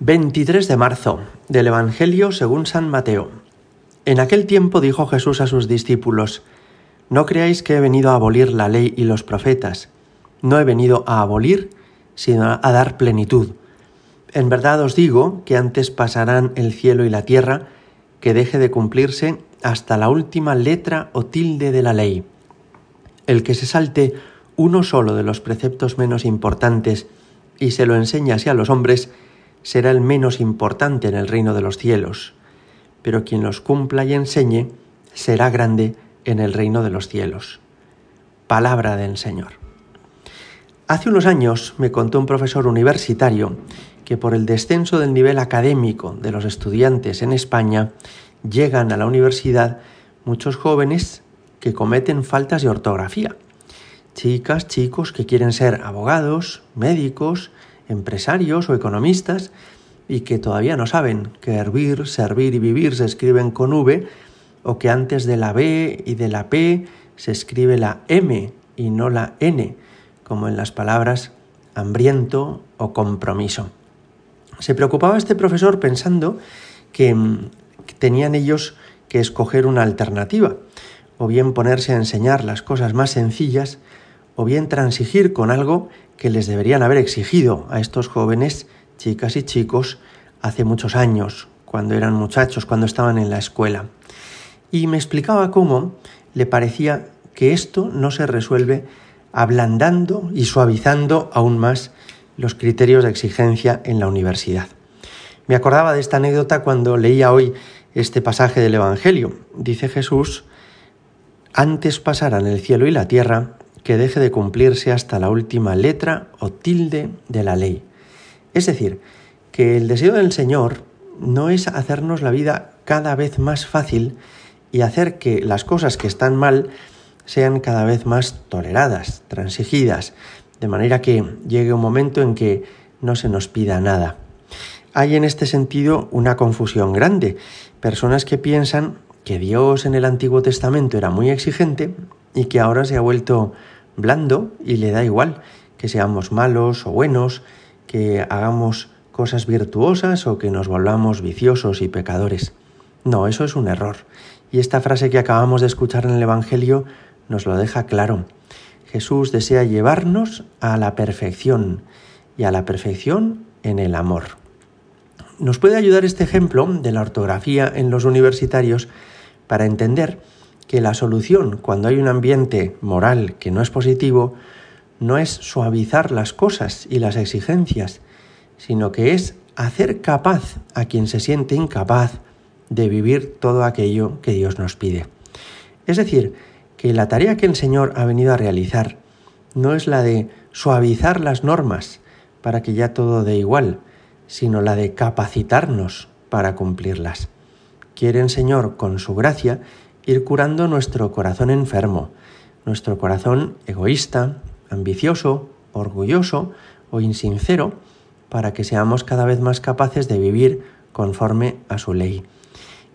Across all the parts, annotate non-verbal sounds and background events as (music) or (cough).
23 de marzo del Evangelio según San Mateo. En aquel tiempo dijo Jesús a sus discípulos, No creáis que he venido a abolir la ley y los profetas. No he venido a abolir, sino a dar plenitud. En verdad os digo que antes pasarán el cielo y la tierra que deje de cumplirse hasta la última letra o tilde de la ley. El que se salte uno solo de los preceptos menos importantes y se lo enseña así a los hombres, será el menos importante en el reino de los cielos, pero quien los cumpla y enseñe será grande en el reino de los cielos. Palabra del Señor. Hace unos años me contó un profesor universitario que por el descenso del nivel académico de los estudiantes en España llegan a la universidad muchos jóvenes que cometen faltas de ortografía. Chicas, chicos que quieren ser abogados, médicos, empresarios o economistas y que todavía no saben que hervir, servir y vivir se escriben con V o que antes de la B y de la P se escribe la M y no la N, como en las palabras hambriento o compromiso. Se preocupaba este profesor pensando que, mm, tenían ellos que escoger una alternativa, o bien ponerse a enseñar las cosas más sencillas, o bien transigir con algo que les deberían haber exigido a estos jóvenes, chicas y chicos, hace muchos años, cuando eran muchachos, cuando estaban en la escuela. Y me explicaba cómo le parecía que esto no se resuelve ablandando y suavizando aún más los criterios de exigencia en la universidad. Me acordaba de esta anécdota cuando leía hoy este pasaje del Evangelio. Dice Jesús, antes pasarán el cielo y la tierra, que deje de cumplirse hasta la última letra o tilde de la ley. Es decir, que el deseo del Señor no es hacernos la vida cada vez más fácil y hacer que las cosas que están mal sean cada vez más toleradas, transigidas, de manera que llegue un momento en que no se nos pida nada. Hay en este sentido una confusión grande. Personas que piensan que Dios en el Antiguo Testamento era muy exigente y que ahora se ha vuelto blando y le da igual que seamos malos o buenos, que hagamos cosas virtuosas o que nos volvamos viciosos y pecadores. No, eso es un error. Y esta frase que acabamos de escuchar en el Evangelio nos lo deja claro. Jesús desea llevarnos a la perfección y a la perfección en el amor. Nos puede ayudar este ejemplo de la ortografía en los universitarios para entender que la solución cuando hay un ambiente moral que no es positivo no es suavizar las cosas y las exigencias, sino que es hacer capaz a quien se siente incapaz de vivir todo aquello que Dios nos pide. Es decir, que la tarea que el Señor ha venido a realizar no es la de suavizar las normas para que ya todo dé igual, sino la de capacitarnos para cumplirlas. Quiere el Señor, con su gracia, ir curando nuestro corazón enfermo, nuestro corazón egoísta, ambicioso, orgulloso o insincero, para que seamos cada vez más capaces de vivir conforme a su ley.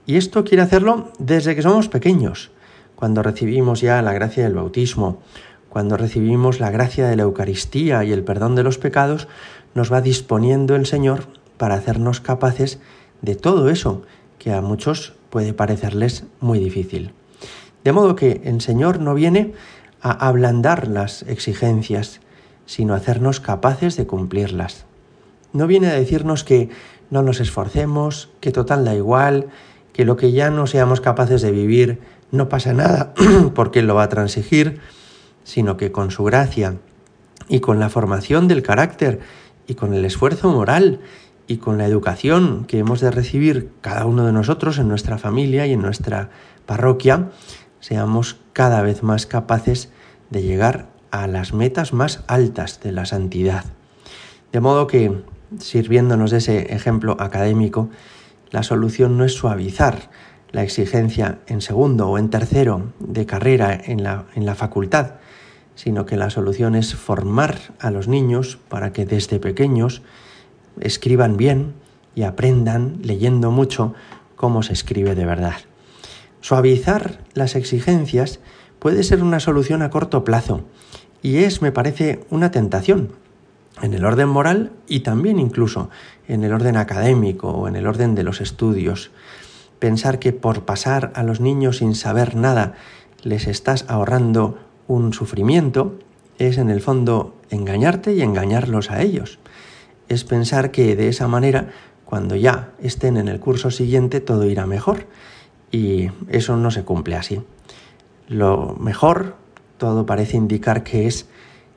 Y esto quiere hacerlo desde que somos pequeños, cuando recibimos ya la gracia del bautismo, cuando recibimos la gracia de la Eucaristía y el perdón de los pecados, nos va disponiendo el Señor para hacernos capaces de todo eso que a muchos puede parecerles muy difícil. De modo que el Señor no viene a ablandar las exigencias, sino a hacernos capaces de cumplirlas. No viene a decirnos que no nos esforcemos, que total da igual, que lo que ya no seamos capaces de vivir no pasa nada (clears throat) porque Él lo va a transigir, sino que con su gracia y con la formación del carácter y con el esfuerzo moral y con la educación que hemos de recibir cada uno de nosotros en nuestra familia y en nuestra parroquia, seamos cada vez más capaces de llegar a las metas más altas de la santidad. De modo que, sirviéndonos de ese ejemplo académico, la solución no es suavizar la exigencia en segundo o en tercero de carrera en la, en la facultad, sino que la solución es formar a los niños para que desde pequeños escriban bien y aprendan leyendo mucho cómo se escribe de verdad. Suavizar las exigencias puede ser una solución a corto plazo y es, me parece, una tentación. en el orden moral y también incluso en el orden académico o en el orden de los estudios. Pensar que por pasar a los niños sin saber nada les estás ahorrando un sufrimiento es en el fondo engañarte y engañarlos a ellos. Es pensar que de esa manera, cuando ya estén en el curso siguiente, todo irá mejor. Y eso no se cumple así. Lo mejor, todo parece indicar que es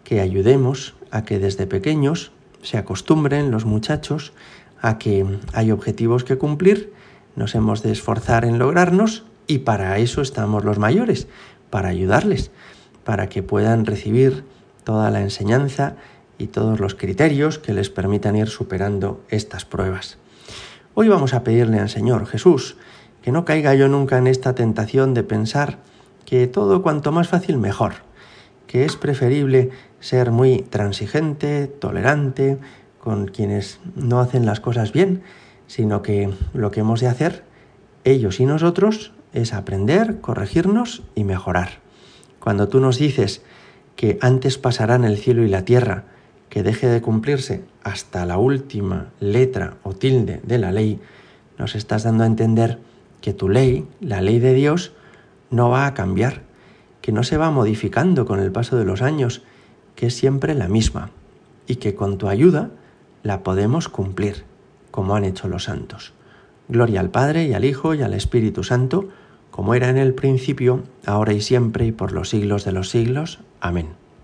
que ayudemos a que desde pequeños se acostumbren los muchachos a que hay objetivos que cumplir, nos hemos de esforzar en lograrnos y para eso estamos los mayores, para ayudarles, para que puedan recibir toda la enseñanza y todos los criterios que les permitan ir superando estas pruebas. Hoy vamos a pedirle al Señor Jesús que no caiga yo nunca en esta tentación de pensar que todo cuanto más fácil mejor, que es preferible ser muy transigente, tolerante con quienes no hacen las cosas bien, sino que lo que hemos de hacer, ellos y nosotros, es aprender, corregirnos y mejorar. Cuando tú nos dices que antes pasarán el cielo y la tierra, que deje de cumplirse hasta la última letra o tilde de la ley, nos estás dando a entender que tu ley, la ley de Dios, no va a cambiar, que no se va modificando con el paso de los años, que es siempre la misma y que con tu ayuda la podemos cumplir, como han hecho los santos. Gloria al Padre y al Hijo y al Espíritu Santo, como era en el principio, ahora y siempre y por los siglos de los siglos. Amén.